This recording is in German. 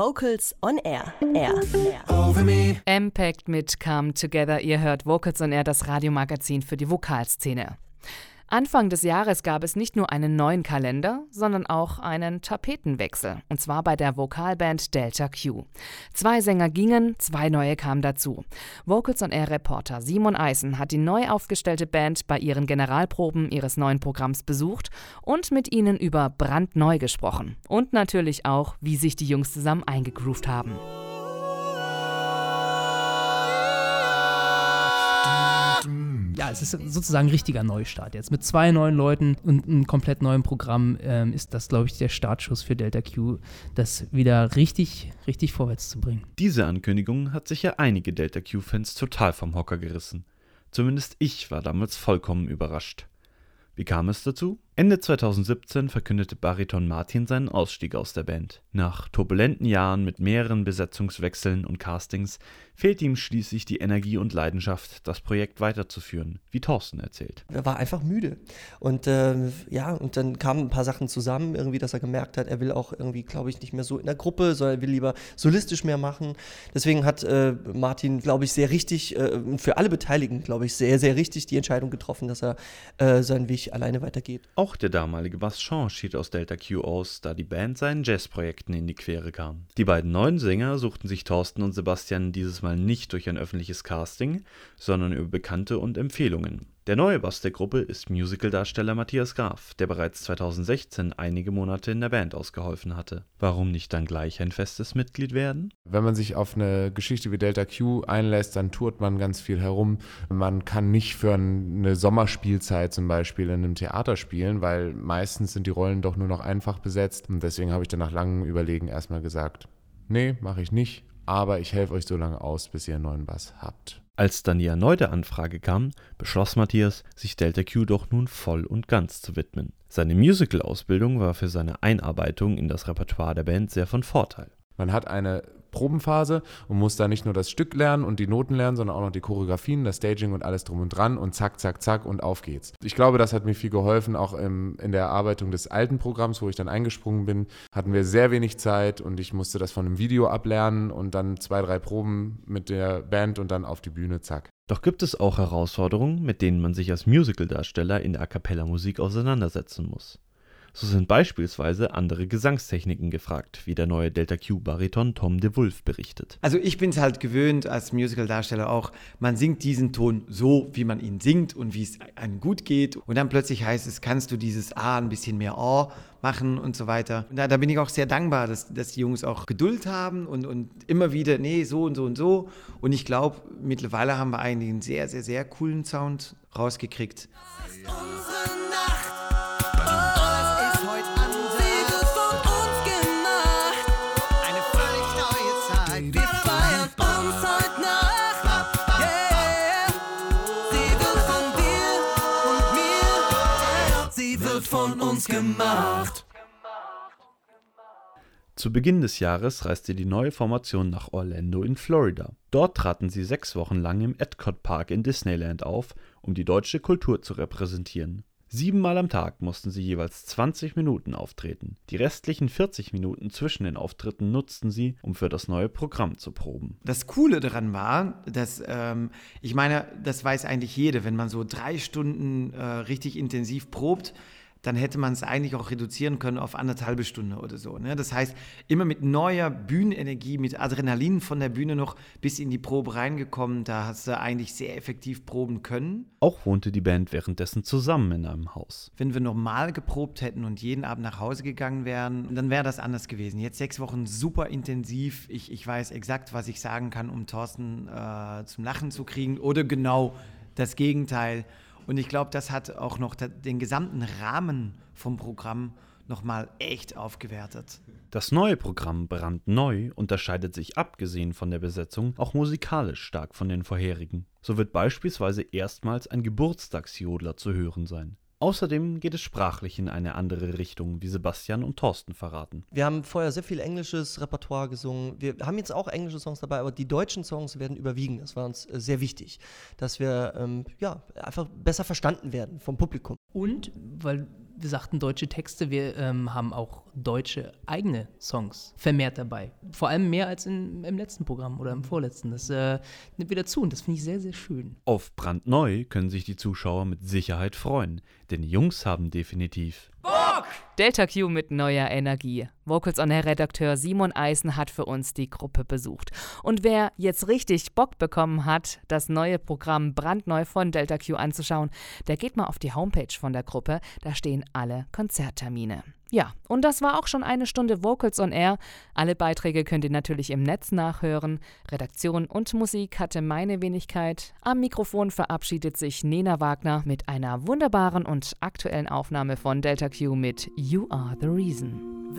Vocals on Air. Air. Air. Impact mit Come Together. Ihr hört Vocals on Air, das Radiomagazin für die Vokalszene. Anfang des Jahres gab es nicht nur einen neuen Kalender, sondern auch einen Tapetenwechsel. Und zwar bei der Vokalband Delta Q. Zwei Sänger gingen, zwei neue kamen dazu. Vocals on Air Reporter Simon Eisen hat die neu aufgestellte Band bei ihren Generalproben ihres neuen Programms besucht und mit ihnen über brandneu gesprochen. Und natürlich auch, wie sich die Jungs zusammen eingegroovt haben. Es ist sozusagen ein richtiger Neustart. Jetzt mit zwei neuen Leuten und einem komplett neuen Programm ähm, ist das, glaube ich, der Startschuss für Delta Q, das wieder richtig, richtig vorwärts zu bringen. Diese Ankündigung hat sicher einige Delta Q-Fans total vom Hocker gerissen. Zumindest ich war damals vollkommen überrascht. Wie kam es dazu? Ende 2017 verkündete Bariton Martin seinen Ausstieg aus der Band. Nach turbulenten Jahren mit mehreren Besetzungswechseln und Castings fehlte ihm schließlich die Energie und Leidenschaft, das Projekt weiterzuführen, wie Thorsten erzählt. Er war einfach müde. Und äh, ja, und dann kamen ein paar Sachen zusammen, irgendwie, dass er gemerkt hat, er will auch irgendwie, glaube ich, nicht mehr so in der Gruppe, sondern er will lieber solistisch mehr machen. Deswegen hat äh, Martin, glaube ich, sehr richtig, äh, für alle Beteiligten, glaube ich, sehr, sehr richtig die Entscheidung getroffen, dass er äh, seinen Weg alleine weitergeht. Auch der damalige Bass schied aus Delta Q aus, da die Band seinen Jazzprojekten in die Quere kam. Die beiden neuen Sänger suchten sich Thorsten und Sebastian dieses Mal nicht durch ein öffentliches Casting, sondern über Bekannte und Empfehlungen. Der neue Bass der Gruppe ist Musicaldarsteller Matthias Graf, der bereits 2016 einige Monate in der Band ausgeholfen hatte. Warum nicht dann gleich ein festes Mitglied werden? Wenn man sich auf eine Geschichte wie Delta Q einlässt, dann tourt man ganz viel herum. Man kann nicht für eine Sommerspielzeit zum Beispiel in einem Theater spielen, weil meistens sind die Rollen doch nur noch einfach besetzt. Und deswegen habe ich dann nach langem Überlegen erstmal gesagt, nee, mache ich nicht, aber ich helfe euch so lange aus, bis ihr einen neuen Bass habt. Als dann die erneute Anfrage kam, beschloss Matthias, sich Delta Q doch nun voll und ganz zu widmen. Seine Musical-Ausbildung war für seine Einarbeitung in das Repertoire der Band sehr von Vorteil. Man hat eine Probenphase und muss da nicht nur das Stück lernen und die Noten lernen, sondern auch noch die Choreografien, das Staging und alles drum und dran und zack, zack, zack und auf geht's. Ich glaube, das hat mir viel geholfen, auch im, in der Erarbeitung des alten Programms, wo ich dann eingesprungen bin, hatten wir sehr wenig Zeit und ich musste das von einem Video ablernen und dann zwei, drei Proben mit der Band und dann auf die Bühne, zack. Doch gibt es auch Herausforderungen, mit denen man sich als Musicaldarsteller in der A cappella Musik auseinandersetzen muss. So sind beispielsweise andere Gesangstechniken gefragt, wie der neue Delta Q-Bariton Tom de Wolf berichtet. Also ich bin es halt gewöhnt als Musicaldarsteller auch, man singt diesen Ton so, wie man ihn singt und wie es einem gut geht. Und dann plötzlich heißt es, kannst du dieses A ein bisschen mehr A machen und so weiter. Und da, da bin ich auch sehr dankbar, dass, dass die Jungs auch Geduld haben und, und immer wieder, nee, so und so und so. Und ich glaube, mittlerweile haben wir eigentlich einen sehr, sehr, sehr coolen Sound rausgekriegt. Uns gemacht. Zu Beginn des Jahres reiste die neue Formation nach Orlando in Florida. Dort traten sie sechs Wochen lang im Epcot Park in Disneyland auf, um die deutsche Kultur zu repräsentieren. Siebenmal am Tag mussten sie jeweils 20 Minuten auftreten. Die restlichen 40 Minuten zwischen den Auftritten nutzten sie, um für das neue Programm zu proben. Das Coole daran war, dass ähm, ich meine, das weiß eigentlich jeder, wenn man so drei Stunden äh, richtig intensiv probt, dann hätte man es eigentlich auch reduzieren können auf anderthalbe Stunde oder so. Ne? Das heißt, immer mit neuer Bühnenenergie, mit Adrenalin von der Bühne noch bis in die Probe reingekommen, da hast du eigentlich sehr effektiv proben können. Auch wohnte die Band währenddessen zusammen in einem Haus. Wenn wir normal geprobt hätten und jeden Abend nach Hause gegangen wären, dann wäre das anders gewesen. Jetzt sechs Wochen super intensiv. Ich, ich weiß exakt, was ich sagen kann, um Thorsten äh, zum Lachen zu kriegen oder genau das Gegenteil. Und ich glaube, das hat auch noch den gesamten Rahmen vom Programm nochmal echt aufgewertet. Das neue Programm brandneu unterscheidet sich abgesehen von der Besetzung auch musikalisch stark von den vorherigen. So wird beispielsweise erstmals ein Geburtstagsjodler zu hören sein. Außerdem geht es sprachlich in eine andere Richtung, wie Sebastian und Thorsten verraten. Wir haben vorher sehr viel englisches Repertoire gesungen. Wir haben jetzt auch englische Songs dabei, aber die deutschen Songs werden überwiegen. Das war uns äh, sehr wichtig, dass wir ähm, ja, einfach besser verstanden werden vom Publikum. Und, weil wir sagten deutsche Texte, wir ähm, haben auch deutsche eigene Songs vermehrt dabei. Vor allem mehr als in, im letzten Programm oder im vorletzten. Das äh, nimmt wieder zu und das finde ich sehr, sehr schön. Auf brandneu können sich die Zuschauer mit Sicherheit freuen, denn die Jungs haben definitiv Bock! Delta Q mit neuer Energie. Vocals on Air Redakteur Simon Eisen hat für uns die Gruppe besucht. Und wer jetzt richtig Bock bekommen hat, das neue Programm brandneu von Delta Q anzuschauen, der geht mal auf die Homepage von der Gruppe. Da stehen alle Konzerttermine. Ja, und das war auch schon eine Stunde Vocals on Air. Alle Beiträge könnt ihr natürlich im Netz nachhören. Redaktion und Musik hatte meine Wenigkeit. Am Mikrofon verabschiedet sich Nena Wagner mit einer wunderbaren und aktuellen Aufnahme von Delta Q mit You Are the Reason.